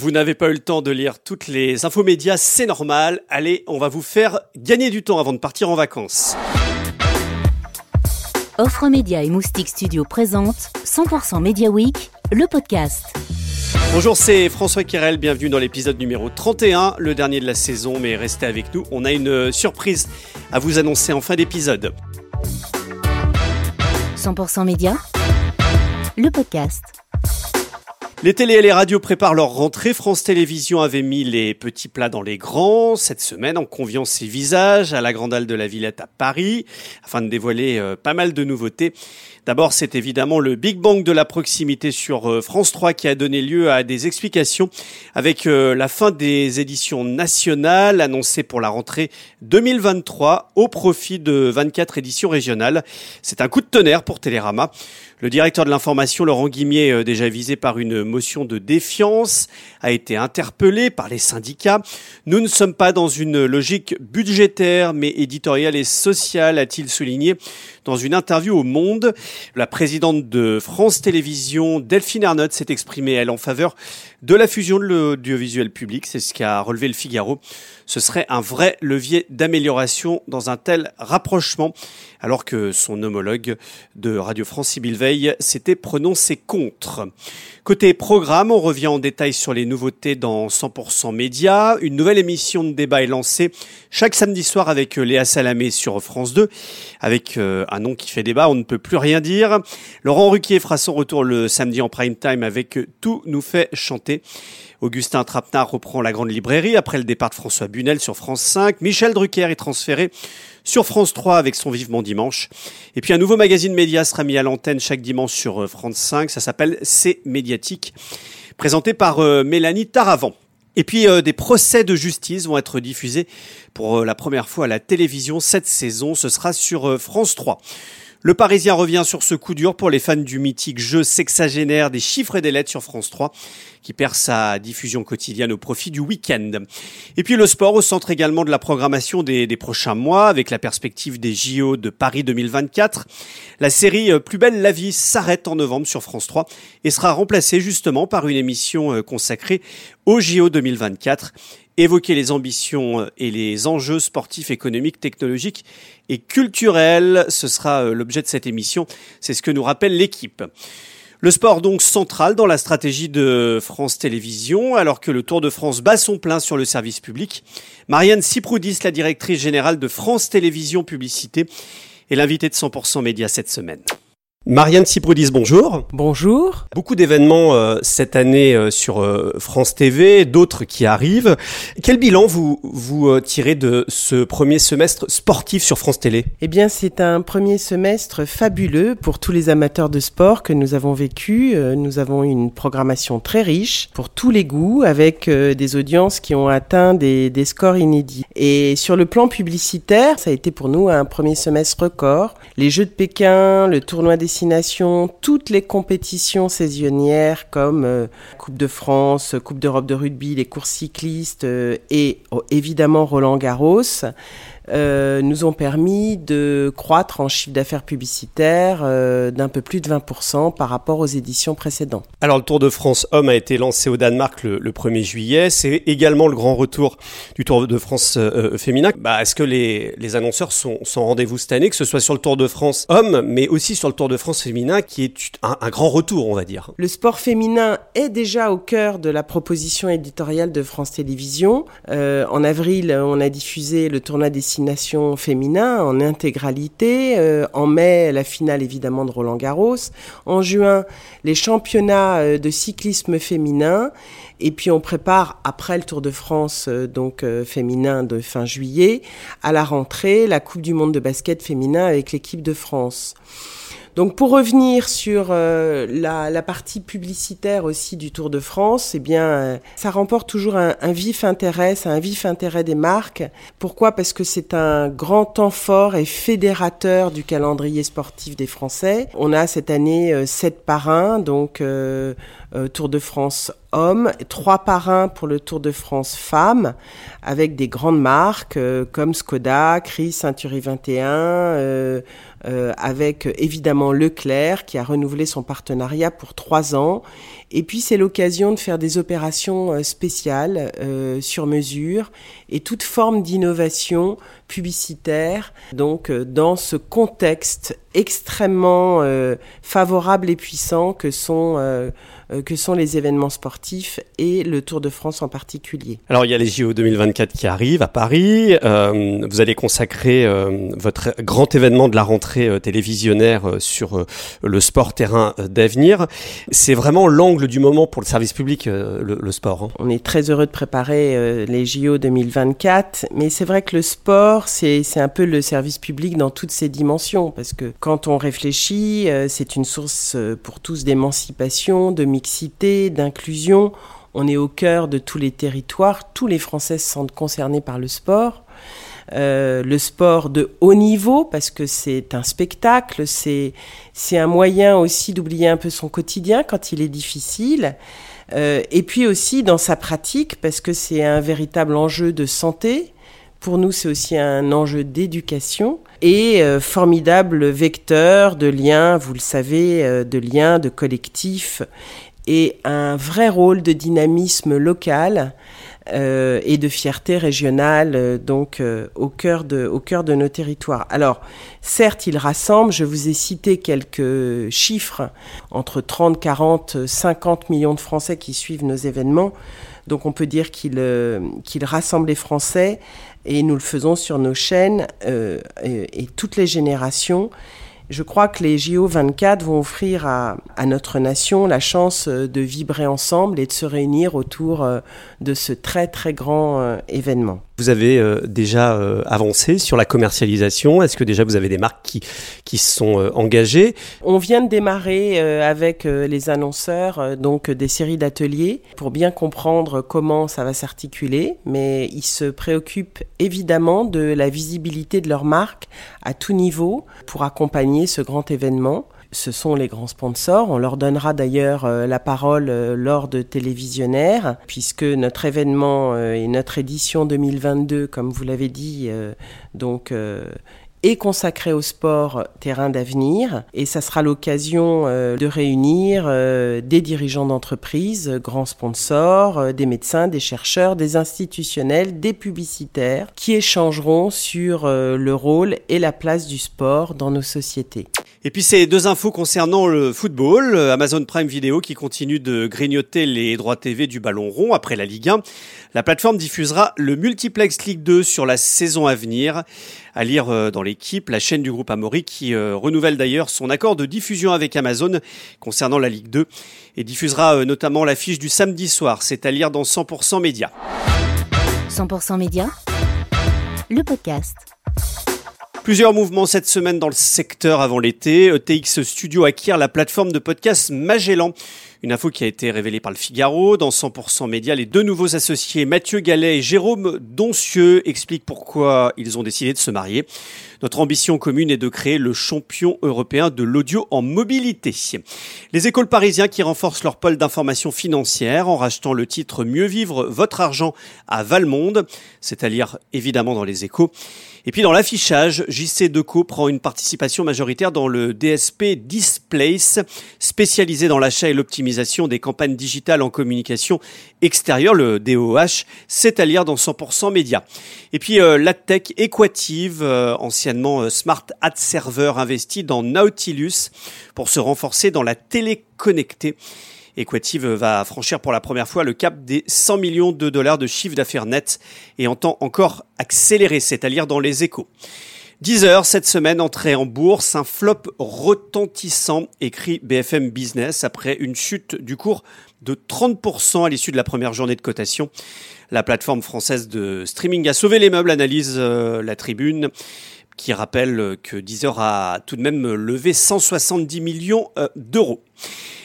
Vous n'avez pas eu le temps de lire toutes les infos médias, c'est normal. Allez, on va vous faire gagner du temps avant de partir en vacances. Offre Média et Moustique Studio présente 100% Media Week, le podcast. Bonjour, c'est François Kirel, bienvenue dans l'épisode numéro 31, le dernier de la saison, mais restez avec nous, on a une surprise à vous annoncer en fin d'épisode. 100% Média, le podcast. Les télés et les radios préparent leur rentrée. France Télévisions avait mis les petits plats dans les grands cette semaine en conviant ses visages à la Grande Halle de la Villette à Paris afin de dévoiler euh, pas mal de nouveautés. D'abord, c'est évidemment le Big Bang de la proximité sur euh, France 3 qui a donné lieu à des explications avec euh, la fin des éditions nationales annoncées pour la rentrée 2023 au profit de 24 éditions régionales. C'est un coup de tonnerre pour Télérama. Le directeur de l'information, Laurent Guimier, euh, déjà visé par une motion de défiance, a été interpellé par les syndicats. Nous ne sommes pas dans une logique budgétaire, mais éditoriale et sociale, a-t-il souligné dans une interview au Monde. La présidente de France Télévisions, Delphine Arnott, s'est exprimée, elle, en faveur de la fusion de l'audiovisuel public. C'est ce qu'a relevé le Figaro. Ce serait un vrai levier d'amélioration dans un tel rapprochement, alors que son homologue de Radio France, Sibyl Veil, s'était prononcé contre. Côté programme, on revient en détail sur les nouveautés dans 100% Média. Une nouvelle émission de débat est lancée chaque samedi soir avec Léa Salamé sur France 2, avec euh, un nom qui fait débat, on ne peut plus rien dire. Laurent Ruquier fera son retour le samedi en prime time avec Tout nous fait chanter. Augustin Trapenard reprend la grande librairie après le départ de François Bunel sur France 5. Michel Drucker est transféré sur France 3 avec son Vivement Dimanche. Et puis un nouveau magazine média sera mis à l'antenne chaque dimanche sur euh, France 5. Ça s'appelle C'est médiatique, présenté par euh, Mélanie Taravant. Et puis euh, des procès de justice vont être diffusés pour la première fois à la télévision cette saison. Ce sera sur France 3. Le Parisien revient sur ce coup dur pour les fans du mythique jeu sexagénaire des chiffres et des lettres sur France 3, qui perd sa diffusion quotidienne au profit du week-end. Et puis le sport au centre également de la programmation des, prochains mois, avec la perspective des JO de Paris 2024. La série euh, Plus belle la vie s'arrête en novembre sur France 3 et sera remplacée justement par une émission euh, consacrée aux JO 2024 évoquer les ambitions et les enjeux sportifs, économiques, technologiques et culturels. Ce sera euh, l'objet de cette émission. C'est ce que nous rappelle l'équipe. Le sport donc central dans la stratégie de France Télévisions, alors que le Tour de France bat son plein sur le service public. Marianne Siproudis, la directrice générale de France Télévisions Publicité, est l'invitée de 100% Média cette semaine. Marianne Ciproudis, bonjour. Bonjour. Beaucoup d'événements euh, cette année euh, sur euh, France TV, d'autres qui arrivent. Quel bilan vous vous tirez de ce premier semestre sportif sur France Télé? Eh bien, c'est un premier semestre fabuleux pour tous les amateurs de sport que nous avons vécu. nous avons une programmation très riche pour tous les goûts, avec des audiences qui ont atteint des, des scores inédits. Et sur le plan publicitaire, ça a été pour nous un premier semestre record. Les Jeux de Pékin, le tournoi des toutes les compétitions saisonnières comme euh, Coupe de France, Coupe d'Europe de rugby, les courses cyclistes euh, et oh, évidemment Roland Garros euh, nous ont permis de croître en chiffre d'affaires publicitaire euh, d'un peu plus de 20% par rapport aux éditions précédentes. Alors le Tour de France Homme a été lancé au Danemark le, 1er juillet. C'est également le grand retour du Tour de France euh, féminin. Bah, Est-ce que les, les annonceurs sont, sont rendez-vous cette année, que ce soit sur le Tour de France Homme, mais aussi sur le Tour de France féminin, qui est un, un grand retour, on va dire? Le sport féminin est déjà au cœur de la proposition éditoriale de France Télévisions. en avril, on a diffusé le tournoi des Féminin en intégralité. Euh, en mai, la finale évidemment de Roland Garros. En juin, les championnats euh, de cyclisme féminin. Et puis on prépare après le Tour de France euh, donc féminin de fin juillet à la rentrée la Coupe du monde de basket féminin avec l'équipe de France. Donc pour revenir sur euh, la, partie publicitaire aussi du Tour de France, eh bien euh, ça remporte toujours un, vif intérêt, c'est un vif intérêt des marques. Pourquoi? Parce que c'est un grand temps fort et fédérateur du calendrier sportif des Français. On a cette année euh, sept parrains, donc Tour de France hommes, trois parrains pour le Tour de France femmes, avec des grandes marques comme Skoda, Chris, Century 21, euh, avec évidemment Leclerc qui a renouvelé son partenariat pour trois ans Et puis c'est l'occasion de faire des opérations euh, spéciales euh, sur mesure et toute forme d'innovation publicitaire. Donc euh, dans ce contexte extrêmement favorable et puissant que sont euh, que sont les événements sportifs et le Tour de France en particulier. Alors il y a les JO 2024 qui arrivent à Paris. Euh, vous allez consacrer euh, votre grand événement de la rentrée télévisionnaire sur le sport terrain d'avenir. C'est vraiment l'angle du moment pour le service public, le, sport. Hein. On est très heureux de préparer les JO 2024, mais c'est vrai que le sport, c'est un peu le service public dans toutes ses dimensions, parce que quand on réfléchit, c'est une source pour tous d'émancipation, de d'inclusion. On est au cœur de tous les territoires. Tous les Français se sentent concernés par le sport. Euh, le sport de haut niveau parce que c'est un spectacle, c'est c'est un moyen aussi d'oublier un peu son quotidien quand il est difficile. Euh, et puis aussi dans sa pratique parce que c'est un véritable enjeu de santé. Pour nous, c'est aussi un enjeu d'éducation et euh, formidable vecteur de liens, vous le savez, de liens, de collectifs et un vrai rôle de dynamisme local euh, et de fierté régionale, euh, donc euh, au, cœur de, au cœur de nos territoires. Alors, certes, il rassemble, je vous ai cité quelques chiffres, entre 30, 40, 50 millions de Français qui suivent nos événements, donc on peut dire qu'il qu'il rassemble les Français, et nous le faisons sur nos chaînes et, et toutes les générations. Je crois que les JO 24 vont offrir à, notre nation la chance euh, de vibrer ensemble et de se réunir autour euh, de ce très très grand euh, événement. Vous avez déjà avancé sur la commercialisation? Est-ce que déjà vous avez des marques qui, qui se sont engagées? On vient de démarrer avec les annonceurs donc des séries d'ateliers pour bien comprendre comment ça va s'articuler, mais ils se préoccupent évidemment de la visibilité de leur marque à tout niveau pour accompagner ce grand événement. Ce sont les grands sponsors. On leur donnera d'ailleurs euh, la parole euh, lors de télévisionnaires, puisque notre événement euh, et notre édition 2022, comme vous l'avez dit, donc est consacré au sport terrain d'avenir et ça sera l'occasion de réunir des dirigeants d'entreprise, grands sponsors, des médecins, des chercheurs, des institutionnels, des publicitaires qui échangeront sur le rôle et la place du sport dans nos sociétés. Et puis ces deux infos concernant le football, Amazon Prime Video qui continue de grignoter les droits TV du ballon rond après la Ligue 1. La plateforme diffusera le multiplex Ligue 2 sur la saison à venir. À lire euh, dans l'équipe, la chaîne du groupe Amaury qui euh, renouvelle d'ailleurs son accord de diffusion avec Amazon concernant la Ligue 2 et diffusera euh, notamment l'affiche du samedi soir. C'est à lire dans 100% Média. 100% Média, le podcast. Plusieurs mouvements cette semaine dans le secteur avant l'été. ETX Studio acquiert la plateforme de podcast Magellan. Une info qui a été révélée par le Figaro. Dans 100% Média, les deux nouveaux associés, Mathieu Gallet et Jérôme Doncieux, expliquent pourquoi ils ont décidé de se marier. Notre ambition commune est de créer le champion européen de l'audio en mobilité. Les écoles parisiens qui renforcent leur pôle d'information financière en rachetant le titre Mieux vivre votre argent à Valmonde, c'est à lire évidemment dans les échos. Et puis dans l'affichage, JC Deco prend une participation majoritaire dans le DSP Displace, spécialisé dans l'achat et l'optimisation des campagnes digitales en communication extérieure, le DOH, c'est à lire dans 100% Média. Et puis euh, l'AdTech Equative, euh, anciennement euh, Smart Ad Server, investi dans Nautilus pour se renforcer dans la télé connectée. Equative va franchir pour la première fois le cap des 100 millions de dollars de chiffre d'affaires net et entend encore accélérer, c'est-à-dire dans les échos. 10 heures cette semaine, entrée en bourse, un flop retentissant, écrit BFM Business, après une chute du cours de 30% à l'issue de la première journée de cotation. La plateforme française de streaming a sauvé les meubles, analyse euh, la tribune, qui rappelle que Deezer a tout de même levé 170 millions euh, d'euros.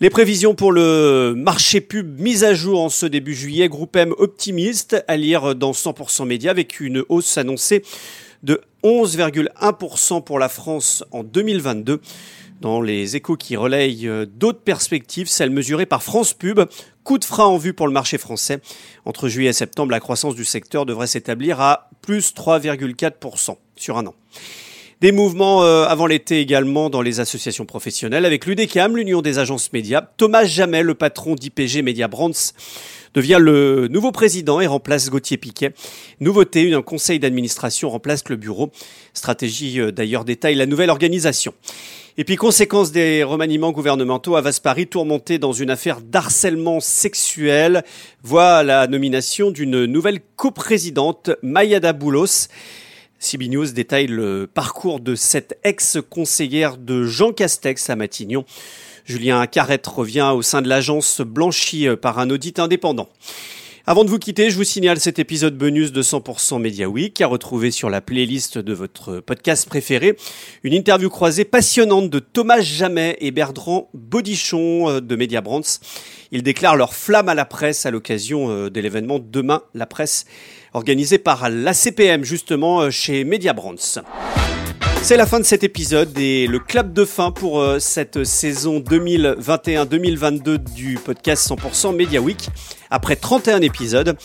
Les prévisions pour le marché pub mise à jour en ce début juillet, groupe M optimiste à lire dans 100% médias avec une hausse annoncée de 11,1% pour la France en 2022. Dans les échos qui relayent euh, d'autres perspectives, celles mesurées par France Pub, coup de frein en vue pour le marché français. Entre juillet et septembre, la croissance du secteur devrait s'établir à plus 3,4% sur un an. Des mouvements euh, avant l'été également dans les associations professionnelles avec l'UDECAM, l'Union des agences médias. Thomas Jamais, le patron d'IPG Media Brands, devient le nouveau président et remplace Gauthier Piquet. Nouveauté, un conseil d'administration remplace le bureau. Stratégie euh, d'ailleurs détaille la nouvelle organisation. Et puis, conséquence des remaniements gouvernementaux, Paris, tourmenté dans une affaire d'harcèlement sexuel, voit la nomination d'une nouvelle coprésidente, Mayada Boulos. CB News détaille le parcours de cette ex-conseillère de Jean Castex à Matignon. Julien Carrette revient au sein de l'agence blanchie par un audit indépendant. Avant de vous quitter, je vous signale cet épisode bonus de 100% Media Week à retrouver sur la playlist de votre podcast préféré. Une interview croisée passionnante de Thomas Jamet et Bertrand Bodichon euh, de Media Brands. Ils déclarent leur flamme à la presse à l'occasion euh, de l'événement Demain la presse organisé par l'ACPM justement euh, chez Media Brands. C'est la fin de cet épisode et le clap de fin pour euh, cette saison 2021-2022 du podcast 100% Media Week. Après 31 épisodes.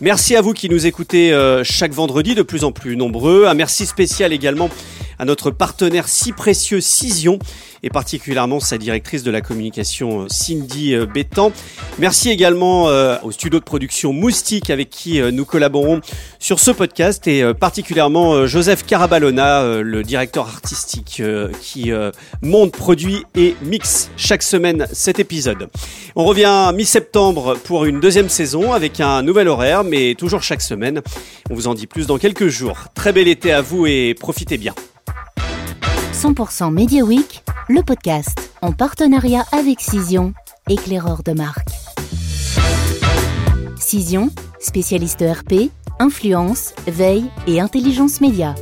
Merci à vous qui nous écoutez euh, chaque vendredi de plus en plus nombreux. Un merci spécial également à notre partenaire si précieux Cision et particulièrement sa directrice de la communication Cindy euh, Bétan. Merci également euh, au studio de production Moustique avec qui euh, nous collaborons sur ce podcast et particulièrement Joseph Carabalona, le directeur artistique qui monte, produit et mixe chaque semaine cet épisode. On revient mi-septembre pour une deuxième saison avec un nouvel horaire mais toujours chaque semaine. On vous en dit plus dans quelques jours. Très bel été à vous et profitez bien. 100% Media Week, le podcast en partenariat avec Cision, éclaireur de marque. Cision, spécialiste RP, influence, veille et intelligence média.